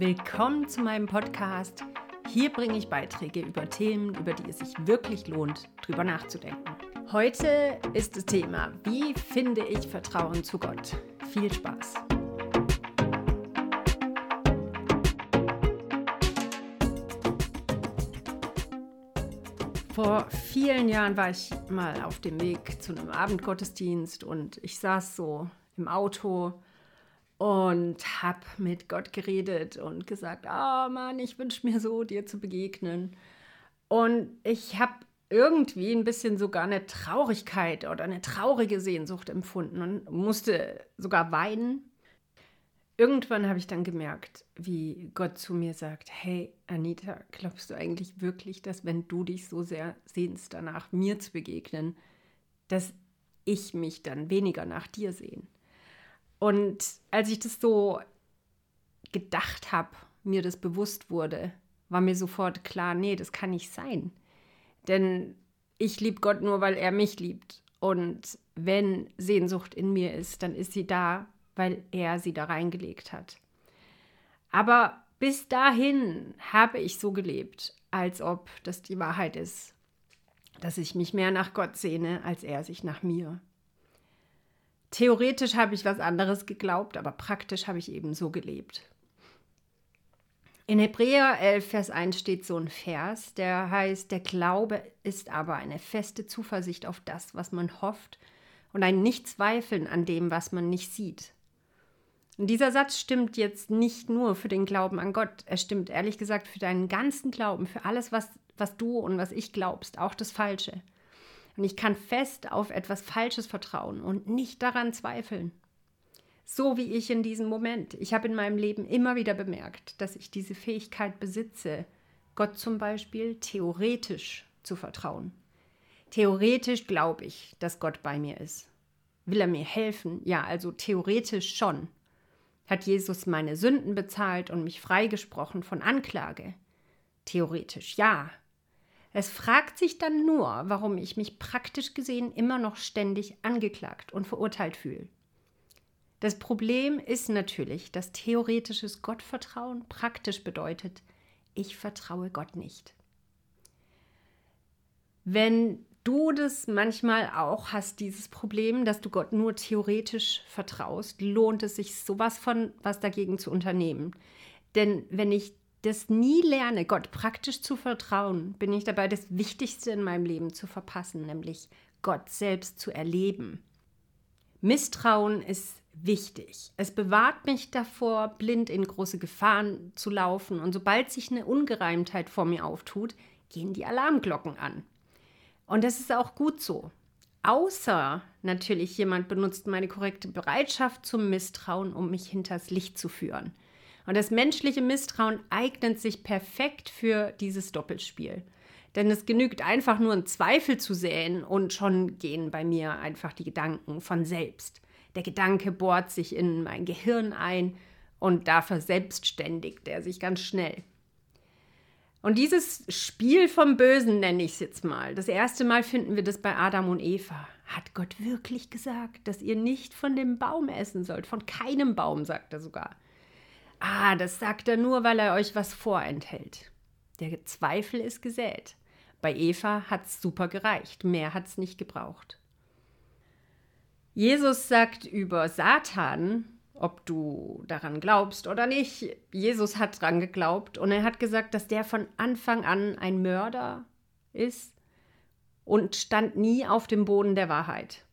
Willkommen zu meinem Podcast. Hier bringe ich Beiträge über Themen, über die es sich wirklich lohnt, drüber nachzudenken. Heute ist das Thema, wie finde ich Vertrauen zu Gott? Viel Spaß! Vor vielen Jahren war ich mal auf dem Weg zu einem Abendgottesdienst und ich saß so im Auto und habe mit Gott geredet und gesagt, oh Mann, ich wünsche mir so, dir zu begegnen. Und ich habe irgendwie ein bisschen sogar eine Traurigkeit oder eine traurige Sehnsucht empfunden und musste sogar weinen. Irgendwann habe ich dann gemerkt, wie Gott zu mir sagt, hey Anita, glaubst du eigentlich wirklich, dass wenn du dich so sehr sehnst danach, mir zu begegnen, dass ich mich dann weniger nach dir sehen? Und als ich das so gedacht habe, mir das bewusst wurde, war mir sofort klar, nee, das kann nicht sein. Denn ich liebe Gott nur, weil er mich liebt. Und wenn Sehnsucht in mir ist, dann ist sie da, weil er sie da reingelegt hat. Aber bis dahin habe ich so gelebt, als ob das die Wahrheit ist, dass ich mich mehr nach Gott sehne, als er sich nach mir. Theoretisch habe ich was anderes geglaubt, aber praktisch habe ich eben so gelebt. In Hebräer 11, Vers 1 steht so ein Vers, der heißt, der Glaube ist aber eine feste Zuversicht auf das, was man hofft und ein Nichtzweifeln an dem, was man nicht sieht. Und dieser Satz stimmt jetzt nicht nur für den Glauben an Gott, er stimmt ehrlich gesagt für deinen ganzen Glauben, für alles, was, was du und was ich glaubst, auch das Falsche. Und ich kann fest auf etwas Falsches vertrauen und nicht daran zweifeln. So wie ich in diesem Moment. Ich habe in meinem Leben immer wieder bemerkt, dass ich diese Fähigkeit besitze, Gott zum Beispiel theoretisch zu vertrauen. Theoretisch glaube ich, dass Gott bei mir ist. Will er mir helfen? Ja, also theoretisch schon. Hat Jesus meine Sünden bezahlt und mich freigesprochen von Anklage? Theoretisch ja. Es fragt sich dann nur, warum ich mich praktisch gesehen immer noch ständig angeklagt und verurteilt fühle. Das Problem ist natürlich, dass theoretisches Gottvertrauen praktisch bedeutet, ich vertraue Gott nicht. Wenn du das manchmal auch hast, dieses Problem, dass du Gott nur theoretisch vertraust, lohnt es sich sowas von was dagegen zu unternehmen. Denn wenn ich das nie lerne, Gott praktisch zu vertrauen, bin ich dabei, das Wichtigste in meinem Leben zu verpassen, nämlich Gott selbst zu erleben. Misstrauen ist wichtig. Es bewahrt mich davor, blind in große Gefahren zu laufen. Und sobald sich eine Ungereimtheit vor mir auftut, gehen die Alarmglocken an. Und das ist auch gut so. Außer natürlich jemand benutzt meine korrekte Bereitschaft zum Misstrauen, um mich hinters Licht zu führen. Und das menschliche Misstrauen eignet sich perfekt für dieses Doppelspiel. Denn es genügt einfach nur einen Zweifel zu säen und schon gehen bei mir einfach die Gedanken von selbst. Der Gedanke bohrt sich in mein Gehirn ein und da verselbstständigt er sich ganz schnell. Und dieses Spiel vom Bösen nenne ich es jetzt mal. Das erste Mal finden wir das bei Adam und Eva. Hat Gott wirklich gesagt, dass ihr nicht von dem Baum essen sollt? Von keinem Baum, sagt er sogar. Ah, das sagt er nur, weil er euch was vorenthält. Der Zweifel ist gesät. Bei Eva hat es super gereicht, mehr hat es nicht gebraucht. Jesus sagt über Satan, ob du daran glaubst oder nicht, Jesus hat daran geglaubt und er hat gesagt, dass der von Anfang an ein Mörder ist und stand nie auf dem Boden der Wahrheit.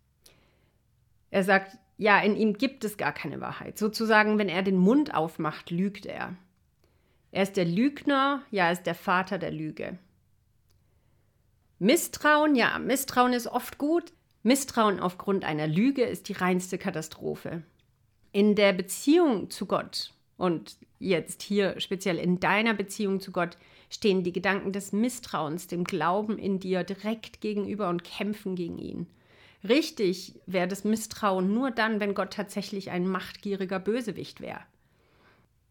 Er sagt, ja, in ihm gibt es gar keine Wahrheit. Sozusagen, wenn er den Mund aufmacht, lügt er. Er ist der Lügner, ja, er ist der Vater der Lüge. Misstrauen, ja, Misstrauen ist oft gut. Misstrauen aufgrund einer Lüge ist die reinste Katastrophe. In der Beziehung zu Gott und jetzt hier speziell in deiner Beziehung zu Gott stehen die Gedanken des Misstrauens, dem Glauben in dir direkt gegenüber und kämpfen gegen ihn. Richtig wäre das Misstrauen nur dann, wenn Gott tatsächlich ein machtgieriger Bösewicht wäre.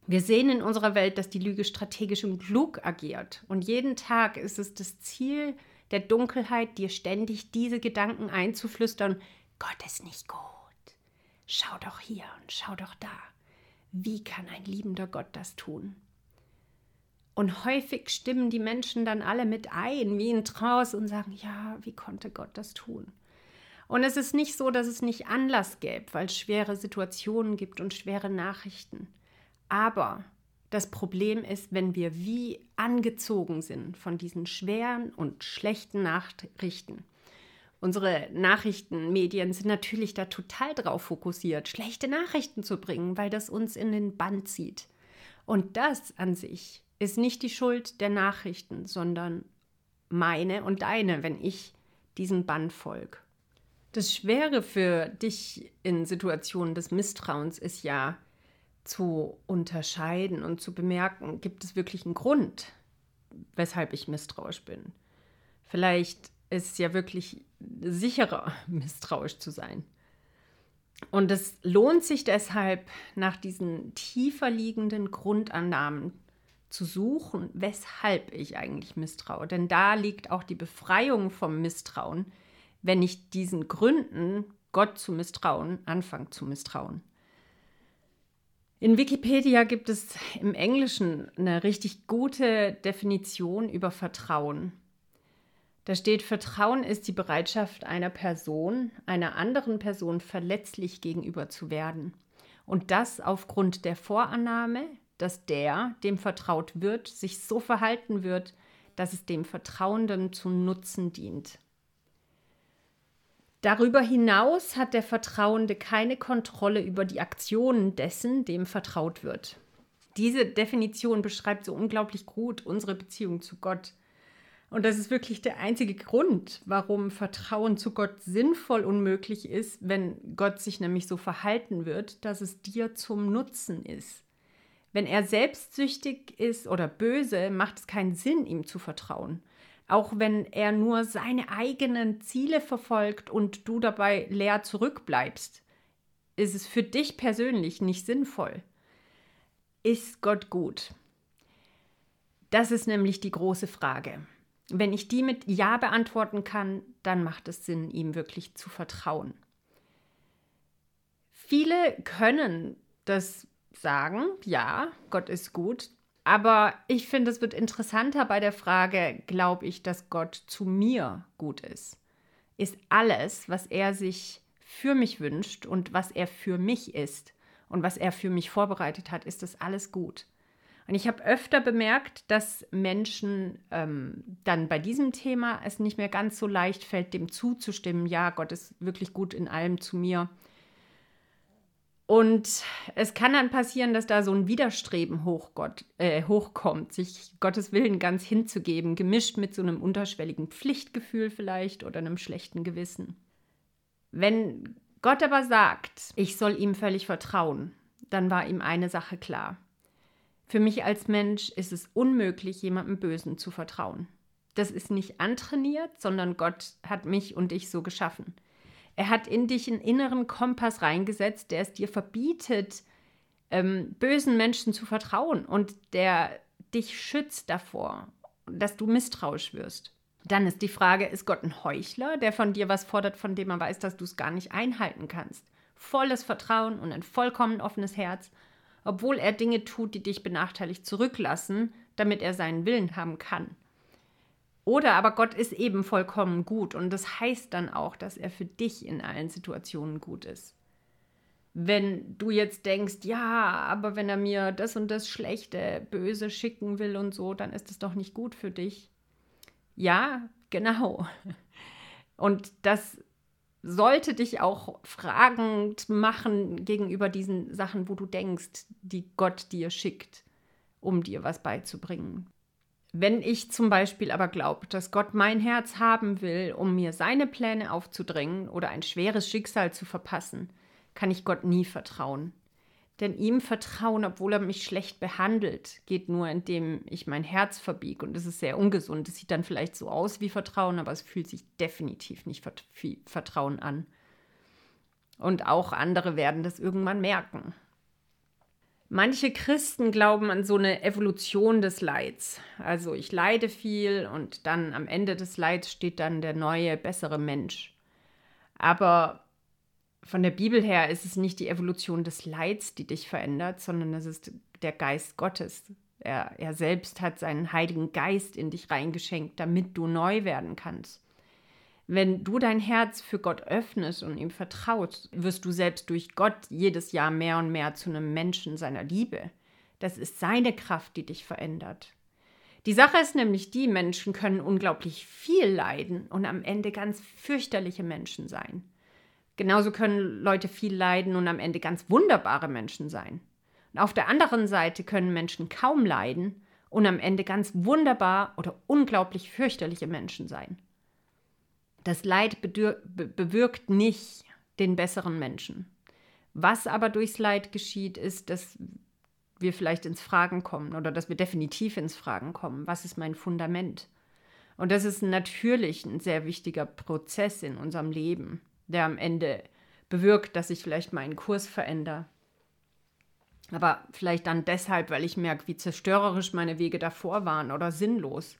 Wir sehen in unserer Welt, dass die Lüge strategisch und klug agiert. Und jeden Tag ist es das Ziel der Dunkelheit, dir ständig diese Gedanken einzuflüstern, Gott ist nicht gut. Schau doch hier und schau doch da. Wie kann ein liebender Gott das tun? Und häufig stimmen die Menschen dann alle mit ein, wie in Trance, und sagen, ja, wie konnte Gott das tun? Und es ist nicht so, dass es nicht Anlass gäbe, weil es schwere Situationen gibt und schwere Nachrichten. Aber das Problem ist, wenn wir wie angezogen sind von diesen schweren und schlechten Nachrichten. Unsere Nachrichtenmedien sind natürlich da total drauf fokussiert, schlechte Nachrichten zu bringen, weil das uns in den Band zieht. Und das an sich ist nicht die Schuld der Nachrichten, sondern meine und deine, wenn ich diesem Band folge. Das Schwere für dich in Situationen des Misstrauens ist ja zu unterscheiden und zu bemerken, gibt es wirklich einen Grund, weshalb ich misstrauisch bin. Vielleicht ist es ja wirklich sicherer, misstrauisch zu sein. Und es lohnt sich deshalb, nach diesen tiefer liegenden Grundannahmen zu suchen, weshalb ich eigentlich misstraue. Denn da liegt auch die Befreiung vom Misstrauen, wenn ich diesen Gründen, Gott zu misstrauen, anfange zu misstrauen. In Wikipedia gibt es im Englischen eine richtig gute Definition über Vertrauen. Da steht, Vertrauen ist die Bereitschaft einer Person, einer anderen Person verletzlich gegenüber zu werden. Und das aufgrund der Vorannahme, dass der, dem vertraut wird, sich so verhalten wird, dass es dem Vertrauenden zu Nutzen dient. Darüber hinaus hat der Vertrauende keine Kontrolle über die Aktionen dessen, dem vertraut wird. Diese Definition beschreibt so unglaublich gut unsere Beziehung zu Gott. Und das ist wirklich der einzige Grund, warum Vertrauen zu Gott sinnvoll unmöglich ist, wenn Gott sich nämlich so verhalten wird, dass es dir zum Nutzen ist. Wenn er selbstsüchtig ist oder böse, macht es keinen Sinn, ihm zu vertrauen auch wenn er nur seine eigenen Ziele verfolgt und du dabei leer zurückbleibst, ist es für dich persönlich nicht sinnvoll. Ist Gott gut? Das ist nämlich die große Frage. Wenn ich die mit Ja beantworten kann, dann macht es Sinn, ihm wirklich zu vertrauen. Viele können das sagen, ja, Gott ist gut, aber ich finde, es wird interessanter bei der Frage, glaube ich, dass Gott zu mir gut ist? Ist alles, was er sich für mich wünscht und was er für mich ist und was er für mich vorbereitet hat, ist das alles gut? Und ich habe öfter bemerkt, dass Menschen ähm, dann bei diesem Thema es nicht mehr ganz so leicht fällt, dem zuzustimmen, ja, Gott ist wirklich gut in allem zu mir. Und es kann dann passieren, dass da so ein Widerstreben hochgott, äh, hochkommt, sich Gottes Willen ganz hinzugeben, gemischt mit so einem unterschwelligen Pflichtgefühl vielleicht oder einem schlechten Gewissen. Wenn Gott aber sagt, ich soll ihm völlig vertrauen, dann war ihm eine Sache klar. Für mich als Mensch ist es unmöglich, jemandem Bösen zu vertrauen. Das ist nicht antrainiert, sondern Gott hat mich und dich so geschaffen. Er hat in dich einen inneren Kompass reingesetzt, der es dir verbietet, ähm, bösen Menschen zu vertrauen und der dich schützt davor, dass du misstrauisch wirst. Dann ist die Frage, ist Gott ein Heuchler, der von dir was fordert, von dem er weiß, dass du es gar nicht einhalten kannst? Volles Vertrauen und ein vollkommen offenes Herz, obwohl er Dinge tut, die dich benachteiligt zurücklassen, damit er seinen Willen haben kann. Oder aber Gott ist eben vollkommen gut und das heißt dann auch, dass er für dich in allen Situationen gut ist. Wenn du jetzt denkst, ja, aber wenn er mir das und das Schlechte, Böse schicken will und so, dann ist es doch nicht gut für dich. Ja, genau. Und das sollte dich auch fragend machen gegenüber diesen Sachen, wo du denkst, die Gott dir schickt, um dir was beizubringen. Wenn ich zum Beispiel aber glaube, dass Gott mein Herz haben will, um mir seine Pläne aufzudrängen oder ein schweres Schicksal zu verpassen, kann ich Gott nie vertrauen. Denn ihm vertrauen, obwohl er mich schlecht behandelt, geht nur, indem ich mein Herz verbiege. Und das ist sehr ungesund. Es sieht dann vielleicht so aus wie Vertrauen, aber es fühlt sich definitiv nicht Vertrauen an. Und auch andere werden das irgendwann merken. Manche Christen glauben an so eine Evolution des Leids. Also ich leide viel und dann am Ende des Leids steht dann der neue, bessere Mensch. Aber von der Bibel her ist es nicht die Evolution des Leids, die dich verändert, sondern es ist der Geist Gottes, Er, er selbst hat seinen Heiligen Geist in dich reingeschenkt, damit du neu werden kannst. Wenn du dein Herz für Gott öffnest und ihm vertraust, wirst du selbst durch Gott jedes Jahr mehr und mehr zu einem Menschen seiner Liebe. Das ist seine Kraft, die dich verändert. Die Sache ist nämlich die, Menschen können unglaublich viel leiden und am Ende ganz fürchterliche Menschen sein. Genauso können Leute viel leiden und am Ende ganz wunderbare Menschen sein. Und auf der anderen Seite können Menschen kaum leiden und am Ende ganz wunderbar oder unglaublich fürchterliche Menschen sein. Das Leid bewirkt nicht den besseren Menschen. Was aber durchs Leid geschieht, ist, dass wir vielleicht ins Fragen kommen oder dass wir definitiv ins Fragen kommen. Was ist mein Fundament? Und das ist natürlich ein sehr wichtiger Prozess in unserem Leben, der am Ende bewirkt, dass ich vielleicht meinen Kurs verändere. Aber vielleicht dann deshalb, weil ich merke, wie zerstörerisch meine Wege davor waren oder sinnlos.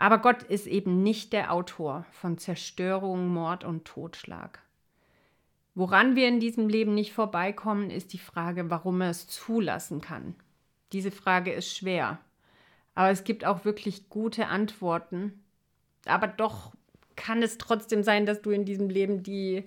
Aber Gott ist eben nicht der Autor von Zerstörung, Mord und Totschlag. Woran wir in diesem Leben nicht vorbeikommen, ist die Frage, warum er es zulassen kann. Diese Frage ist schwer. Aber es gibt auch wirklich gute Antworten. Aber doch kann es trotzdem sein, dass du in diesem Leben die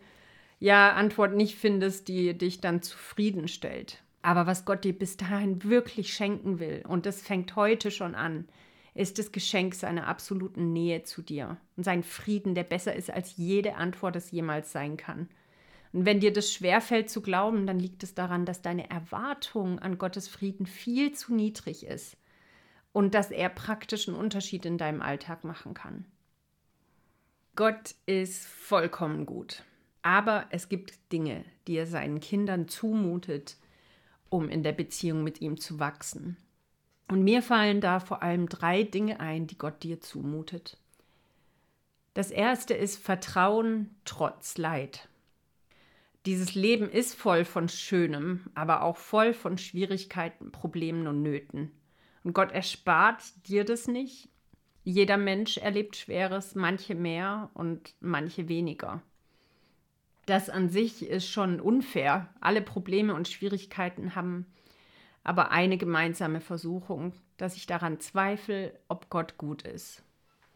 ja, Antwort nicht findest, die dich dann zufriedenstellt. Aber was Gott dir bis dahin wirklich schenken will, und das fängt heute schon an, ist das Geschenk seiner absoluten Nähe zu dir und sein Frieden, der besser ist, als jede Antwort es jemals sein kann. Und wenn dir das schwerfällt zu glauben, dann liegt es daran, dass deine Erwartung an Gottes Frieden viel zu niedrig ist und dass er praktischen Unterschied in deinem Alltag machen kann. Gott ist vollkommen gut, aber es gibt Dinge, die er seinen Kindern zumutet, um in der Beziehung mit ihm zu wachsen. Und mir fallen da vor allem drei Dinge ein, die Gott dir zumutet. Das erste ist Vertrauen trotz Leid. Dieses Leben ist voll von Schönem, aber auch voll von Schwierigkeiten, Problemen und Nöten. Und Gott erspart dir das nicht. Jeder Mensch erlebt Schweres, manche mehr und manche weniger. Das an sich ist schon unfair. Alle Probleme und Schwierigkeiten haben aber eine gemeinsame Versuchung, dass ich daran zweifle, ob Gott gut ist.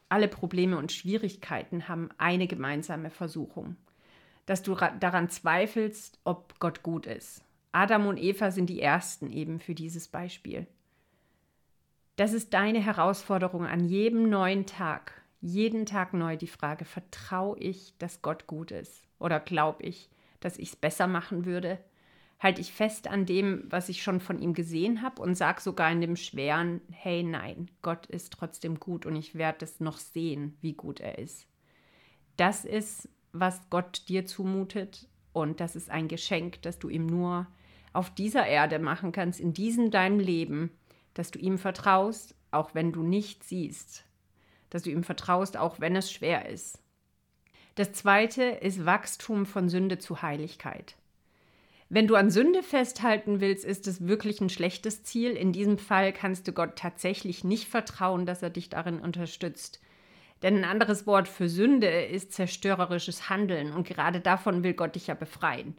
Alle Probleme und Schwierigkeiten haben eine gemeinsame Versuchung dass du daran zweifelst, ob Gott gut ist. Adam und Eva sind die Ersten eben für dieses Beispiel. Das ist deine Herausforderung an jedem neuen Tag, jeden Tag neu die Frage, vertraue ich, dass Gott gut ist? Oder glaube ich, dass ich es besser machen würde? Halte ich fest an dem, was ich schon von ihm gesehen habe und sage sogar in dem Schweren, hey nein, Gott ist trotzdem gut und ich werde es noch sehen, wie gut er ist. Das ist was Gott dir zumutet. Und das ist ein Geschenk, das du ihm nur auf dieser Erde machen kannst, in diesem deinem Leben, dass du ihm vertraust, auch wenn du nicht siehst. Dass du ihm vertraust, auch wenn es schwer ist. Das zweite ist Wachstum von Sünde zu Heiligkeit. Wenn du an Sünde festhalten willst, ist es wirklich ein schlechtes Ziel. In diesem Fall kannst du Gott tatsächlich nicht vertrauen, dass er dich darin unterstützt. Denn ein anderes Wort für Sünde ist zerstörerisches Handeln und gerade davon will Gott dich ja befreien.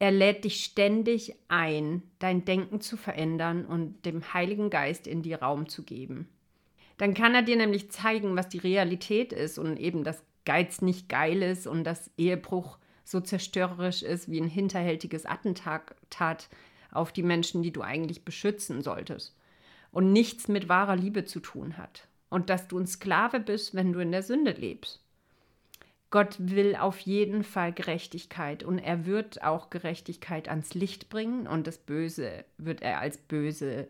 Er lädt dich ständig ein, dein Denken zu verändern und dem Heiligen Geist in dir Raum zu geben. Dann kann er dir nämlich zeigen, was die Realität ist und eben, dass Geiz nicht geil ist und dass Ehebruch so zerstörerisch ist wie ein hinterhältiges Attentat auf die Menschen, die du eigentlich beschützen solltest und nichts mit wahrer Liebe zu tun hat und dass du ein Sklave bist, wenn du in der Sünde lebst. Gott will auf jeden Fall Gerechtigkeit und er wird auch Gerechtigkeit ans Licht bringen und das Böse wird er als böse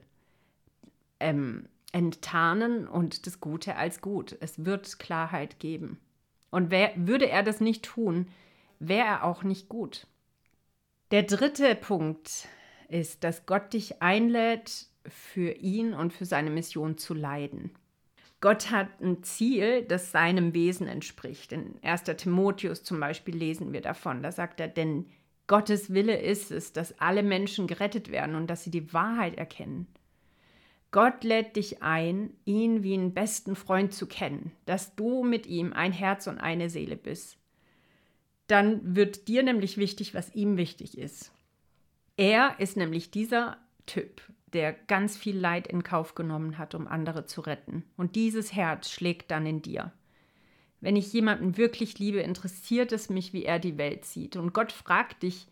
ähm, enttarnen und das Gute als gut. Es wird Klarheit geben. Und wer, würde er das nicht tun, wäre er auch nicht gut. Der dritte Punkt ist, dass Gott dich einlädt, für ihn und für seine Mission zu leiden. Gott hat ein Ziel, das seinem Wesen entspricht. In 1. Timotheus zum Beispiel lesen wir davon. Da sagt er, denn Gottes Wille ist es, dass alle Menschen gerettet werden und dass sie die Wahrheit erkennen. Gott lädt dich ein, ihn wie einen besten Freund zu kennen, dass du mit ihm ein Herz und eine Seele bist. Dann wird dir nämlich wichtig, was ihm wichtig ist. Er ist nämlich dieser Typ, der ganz viel Leid in Kauf genommen hat, um andere zu retten. Und dieses Herz schlägt dann in dir. Wenn ich jemanden wirklich liebe, interessiert es mich, wie er die Welt sieht. Und Gott fragt dich,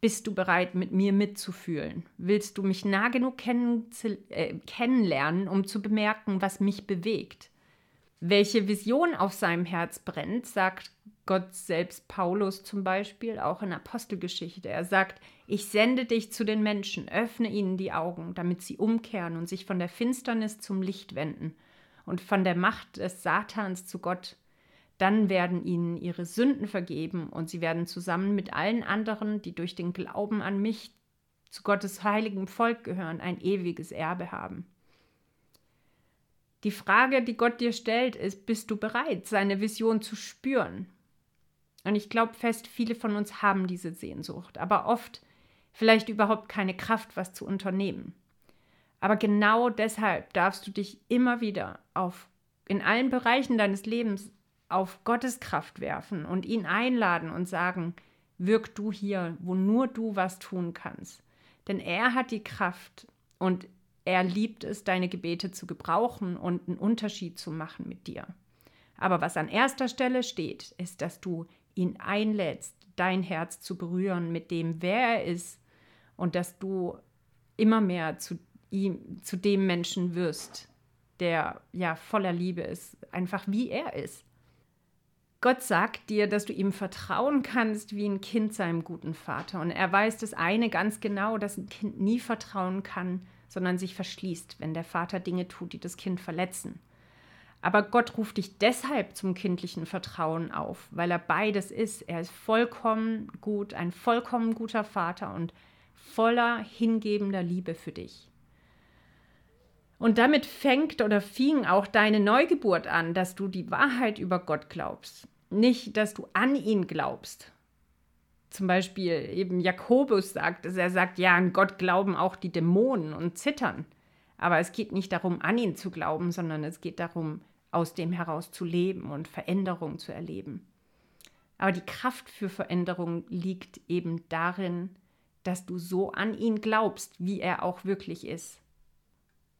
bist du bereit, mit mir mitzufühlen? Willst du mich nah genug kenn äh, kennenlernen, um zu bemerken, was mich bewegt? Welche Vision auf seinem Herz brennt, sagt Gott selbst Paulus zum Beispiel, auch in Apostelgeschichte. Er sagt, ich sende dich zu den Menschen, öffne ihnen die Augen, damit sie umkehren und sich von der Finsternis zum Licht wenden und von der Macht des Satans zu Gott dann werden ihnen ihre Sünden vergeben und sie werden zusammen mit allen anderen, die durch den Glauben an mich zu Gottes heiligem Volk gehören, ein ewiges Erbe haben. Die Frage, die Gott dir stellt, ist, bist du bereit, seine Vision zu spüren? Und ich glaube fest, viele von uns haben diese Sehnsucht, aber oft vielleicht überhaupt keine Kraft, was zu unternehmen. Aber genau deshalb darfst du dich immer wieder auf in allen Bereichen deines Lebens auf Gottes Kraft werfen und ihn einladen und sagen, wirk du hier, wo nur du was tun kannst. Denn er hat die Kraft und er liebt es, deine Gebete zu gebrauchen und einen Unterschied zu machen mit dir. Aber was an erster Stelle steht, ist, dass du ihn einlädst, dein Herz zu berühren mit dem, wer er ist und dass du immer mehr zu ihm, zu dem Menschen wirst, der ja voller Liebe ist, einfach wie er ist. Gott sagt dir, dass du ihm vertrauen kannst wie ein Kind seinem guten Vater. Und er weiß das eine ganz genau, dass ein Kind nie vertrauen kann, sondern sich verschließt, wenn der Vater Dinge tut, die das Kind verletzen. Aber Gott ruft dich deshalb zum kindlichen Vertrauen auf, weil er beides ist. Er ist vollkommen gut, ein vollkommen guter Vater und voller hingebender Liebe für dich. Und damit fängt oder fing auch deine Neugeburt an, dass du die Wahrheit über Gott glaubst. Nicht, dass du an ihn glaubst. Zum Beispiel eben Jakobus sagt er sagt, ja, an Gott glauben auch die Dämonen und zittern. Aber es geht nicht darum, an ihn zu glauben, sondern es geht darum, aus dem heraus zu leben und Veränderung zu erleben. Aber die Kraft für Veränderung liegt eben darin, dass du so an ihn glaubst, wie er auch wirklich ist.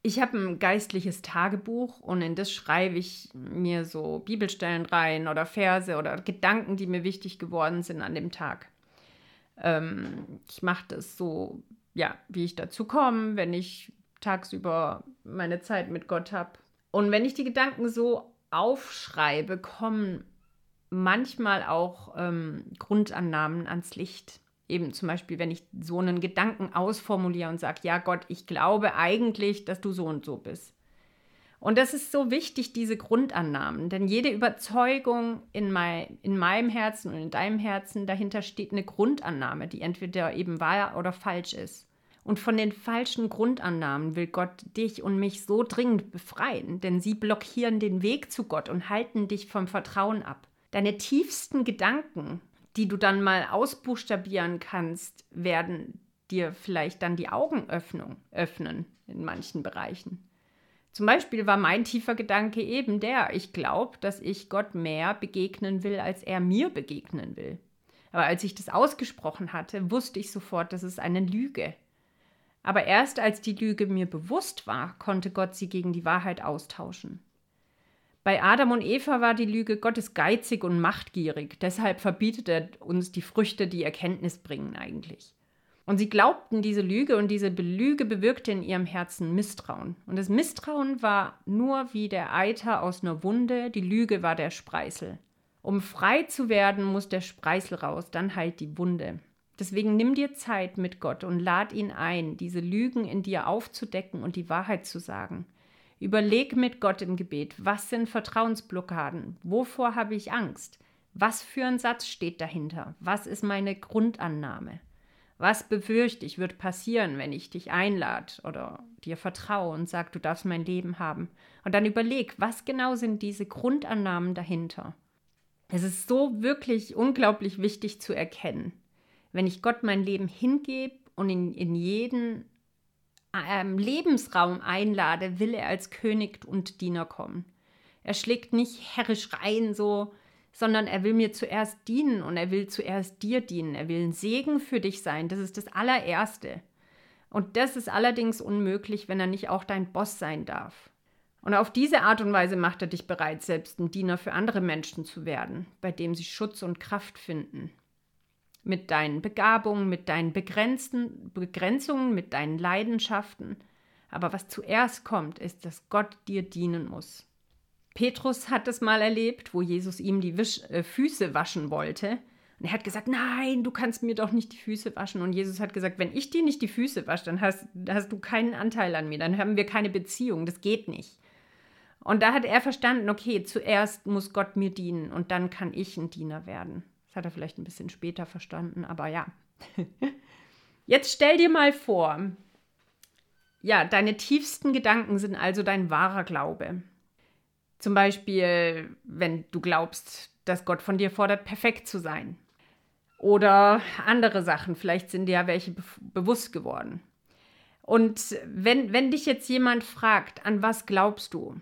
Ich habe ein geistliches Tagebuch und in das schreibe ich mir so Bibelstellen rein oder Verse oder Gedanken, die mir wichtig geworden sind an dem Tag. Ähm, ich mache das so, ja, wie ich dazu komme, wenn ich tagsüber meine Zeit mit Gott habe. Und wenn ich die Gedanken so aufschreibe, kommen manchmal auch ähm, Grundannahmen ans Licht eben zum Beispiel, wenn ich so einen Gedanken ausformuliere und sage, ja Gott, ich glaube eigentlich, dass du so und so bist. Und das ist so wichtig, diese Grundannahmen, denn jede Überzeugung in, mein, in meinem Herzen und in deinem Herzen, dahinter steht eine Grundannahme, die entweder eben wahr oder falsch ist. Und von den falschen Grundannahmen will Gott dich und mich so dringend befreien, denn sie blockieren den Weg zu Gott und halten dich vom Vertrauen ab. Deine tiefsten Gedanken die du dann mal ausbuchstabieren kannst, werden dir vielleicht dann die Augen öffnen, in manchen Bereichen. Zum Beispiel war mein tiefer Gedanke eben der, ich glaube, dass ich Gott mehr begegnen will, als er mir begegnen will. Aber als ich das ausgesprochen hatte, wusste ich sofort, das ist eine Lüge. Aber erst als die Lüge mir bewusst war, konnte Gott sie gegen die Wahrheit austauschen. Bei Adam und Eva war die Lüge, Gott geizig und machtgierig, deshalb verbietet er uns die Früchte, die Erkenntnis bringen eigentlich. Und sie glaubten diese Lüge und diese Lüge bewirkte in ihrem Herzen Misstrauen. Und das Misstrauen war nur wie der Eiter aus einer Wunde, die Lüge war der Spreißel. Um frei zu werden, muss der Spreißel raus, dann heilt die Wunde. Deswegen nimm dir Zeit mit Gott und lad ihn ein, diese Lügen in dir aufzudecken und die Wahrheit zu sagen. Überleg mit Gott im Gebet, was sind Vertrauensblockaden? Wovor habe ich Angst? Was für ein Satz steht dahinter? Was ist meine Grundannahme? Was befürchte ich wird passieren, wenn ich dich einlade oder dir vertraue und sage, du darfst mein Leben haben? Und dann überleg, was genau sind diese Grundannahmen dahinter? Es ist so wirklich unglaublich wichtig zu erkennen. Wenn ich Gott mein Leben hingebe und in, in jeden ähm, Lebensraum einlade, will er als König und Diener kommen. Er schlägt nicht herrisch rein, so, sondern er will mir zuerst dienen und er will zuerst dir dienen. Er will ein Segen für dich sein. Das ist das allererste. Und das ist allerdings unmöglich, wenn er nicht auch dein Boss sein darf. Und auf diese Art und Weise macht er dich bereit, selbst ein Diener für andere Menschen zu werden, bei dem sie Schutz und Kraft finden. Mit deinen Begabungen, mit deinen begrenzten Begrenzungen, mit deinen Leidenschaften. Aber was zuerst kommt, ist, dass Gott dir dienen muss. Petrus hat es mal erlebt, wo Jesus ihm die Wisch äh, Füße waschen wollte. Und er hat gesagt, nein, du kannst mir doch nicht die Füße waschen. Und Jesus hat gesagt, wenn ich dir nicht die Füße wasche, dann hast, hast du keinen Anteil an mir, dann haben wir keine Beziehung, das geht nicht. Und da hat er verstanden, okay, zuerst muss Gott mir dienen und dann kann ich ein Diener werden. Hat er vielleicht ein bisschen später verstanden, aber ja. Jetzt stell dir mal vor, ja, deine tiefsten Gedanken sind also dein wahrer Glaube. Zum Beispiel, wenn du glaubst, dass Gott von dir fordert, perfekt zu sein. Oder andere Sachen, vielleicht sind dir ja welche be bewusst geworden. Und wenn, wenn dich jetzt jemand fragt, an was glaubst du,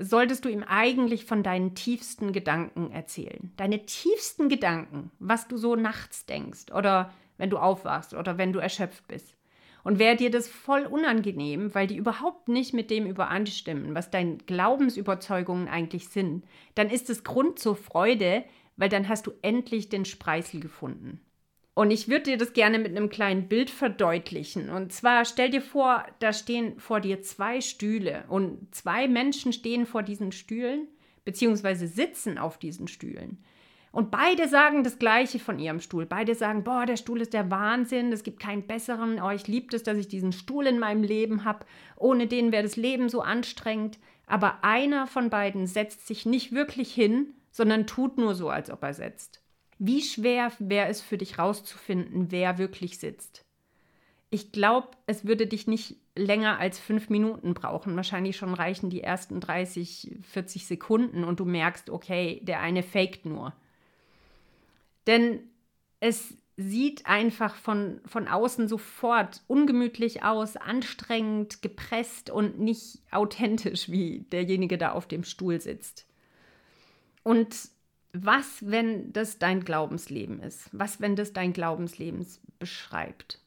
solltest du ihm eigentlich von deinen tiefsten Gedanken erzählen. Deine tiefsten Gedanken, was du so nachts denkst oder wenn du aufwachst oder wenn du erschöpft bist. Und wäre dir das voll unangenehm, weil die überhaupt nicht mit dem übereinstimmen, was deine Glaubensüberzeugungen eigentlich sind, dann ist es Grund zur Freude, weil dann hast du endlich den Spreißel gefunden. Und ich würde dir das gerne mit einem kleinen Bild verdeutlichen. Und zwar stell dir vor, da stehen vor dir zwei Stühle und zwei Menschen stehen vor diesen Stühlen, beziehungsweise sitzen auf diesen Stühlen. Und beide sagen das Gleiche von ihrem Stuhl. Beide sagen, boah, der Stuhl ist der Wahnsinn, es gibt keinen besseren. Oh, ich liebe es, dass ich diesen Stuhl in meinem Leben habe. Ohne den wäre das Leben so anstrengend. Aber einer von beiden setzt sich nicht wirklich hin, sondern tut nur so, als ob er setzt. Wie schwer wäre es für dich rauszufinden, wer wirklich sitzt? Ich glaube, es würde dich nicht länger als fünf Minuten brauchen. Wahrscheinlich schon reichen die ersten 30, 40 Sekunden und du merkst, okay, der eine faked nur. Denn es sieht einfach von, von außen sofort ungemütlich aus, anstrengend, gepresst und nicht authentisch, wie derjenige da auf dem Stuhl sitzt. Und was, wenn das dein Glaubensleben ist? Was, wenn das dein Glaubensleben beschreibt?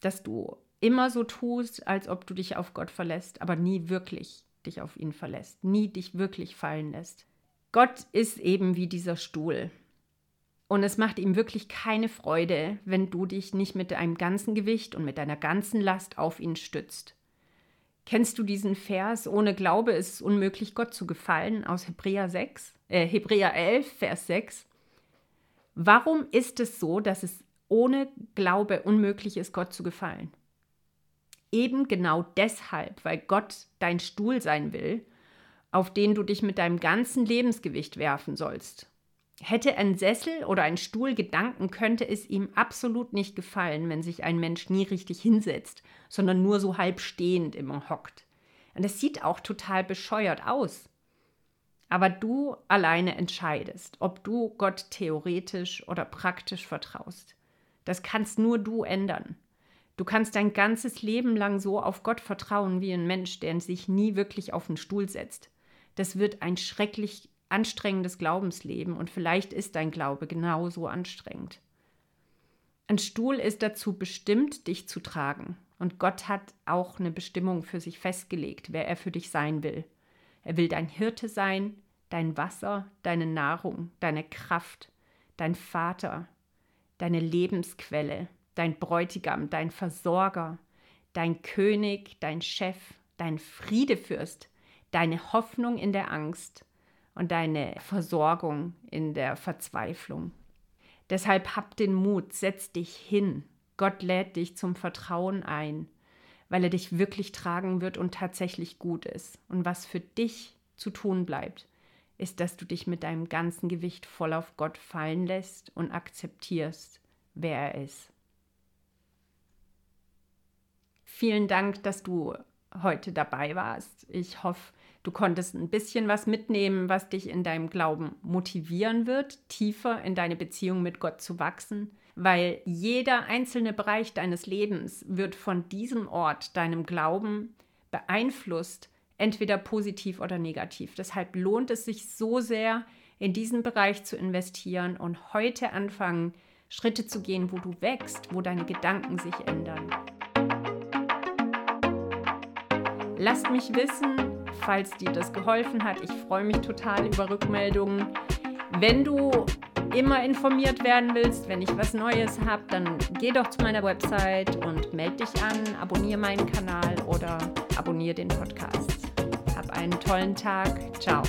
Dass du immer so tust, als ob du dich auf Gott verlässt, aber nie wirklich dich auf ihn verlässt, nie dich wirklich fallen lässt. Gott ist eben wie dieser Stuhl. Und es macht ihm wirklich keine Freude, wenn du dich nicht mit deinem ganzen Gewicht und mit deiner ganzen Last auf ihn stützt. Kennst du diesen Vers? Ohne Glaube ist es unmöglich, Gott zu gefallen, aus Hebräer 6, äh, Hebräer 11, Vers 6. Warum ist es so, dass es ohne Glaube unmöglich ist, Gott zu gefallen? Eben genau deshalb, weil Gott dein Stuhl sein will, auf den du dich mit deinem ganzen Lebensgewicht werfen sollst Hätte ein Sessel oder ein Stuhl Gedanken, könnte es ihm absolut nicht gefallen, wenn sich ein Mensch nie richtig hinsetzt, sondern nur so halb stehend immer hockt. Und es sieht auch total bescheuert aus. Aber du alleine entscheidest, ob du Gott theoretisch oder praktisch vertraust. Das kannst nur du ändern. Du kannst dein ganzes Leben lang so auf Gott vertrauen wie ein Mensch, der sich nie wirklich auf den Stuhl setzt. Das wird ein schrecklich anstrengendes Glaubensleben und vielleicht ist dein Glaube genauso anstrengend. Ein Stuhl ist dazu bestimmt, dich zu tragen. Und Gott hat auch eine Bestimmung für sich festgelegt, wer er für dich sein will. Er will dein Hirte sein, dein Wasser, deine Nahrung, deine Kraft, dein Vater, deine Lebensquelle, dein Bräutigam, dein Versorger, dein König, dein Chef, dein Friedefürst, deine Hoffnung in der Angst, und deine Versorgung in der Verzweiflung. Deshalb hab den Mut, setz dich hin. Gott lädt dich zum Vertrauen ein, weil er dich wirklich tragen wird und tatsächlich gut ist. Und was für dich zu tun bleibt, ist, dass du dich mit deinem ganzen Gewicht voll auf Gott fallen lässt und akzeptierst, wer er ist. Vielen Dank, dass du heute dabei warst. Ich hoffe, Du konntest ein bisschen was mitnehmen, was dich in deinem Glauben motivieren wird, tiefer in deine Beziehung mit Gott zu wachsen, weil jeder einzelne Bereich deines Lebens wird von diesem Ort, deinem Glauben, beeinflusst, entweder positiv oder negativ. Deshalb lohnt es sich so sehr, in diesen Bereich zu investieren und heute anfangen, Schritte zu gehen, wo du wächst, wo deine Gedanken sich ändern. Lasst mich wissen, falls dir das geholfen hat. Ich freue mich total über Rückmeldungen. Wenn du immer informiert werden willst, wenn ich was Neues habe, dann geh doch zu meiner Website und melde dich an, abonniere meinen Kanal oder abonniere den Podcast. Hab einen tollen Tag. Ciao.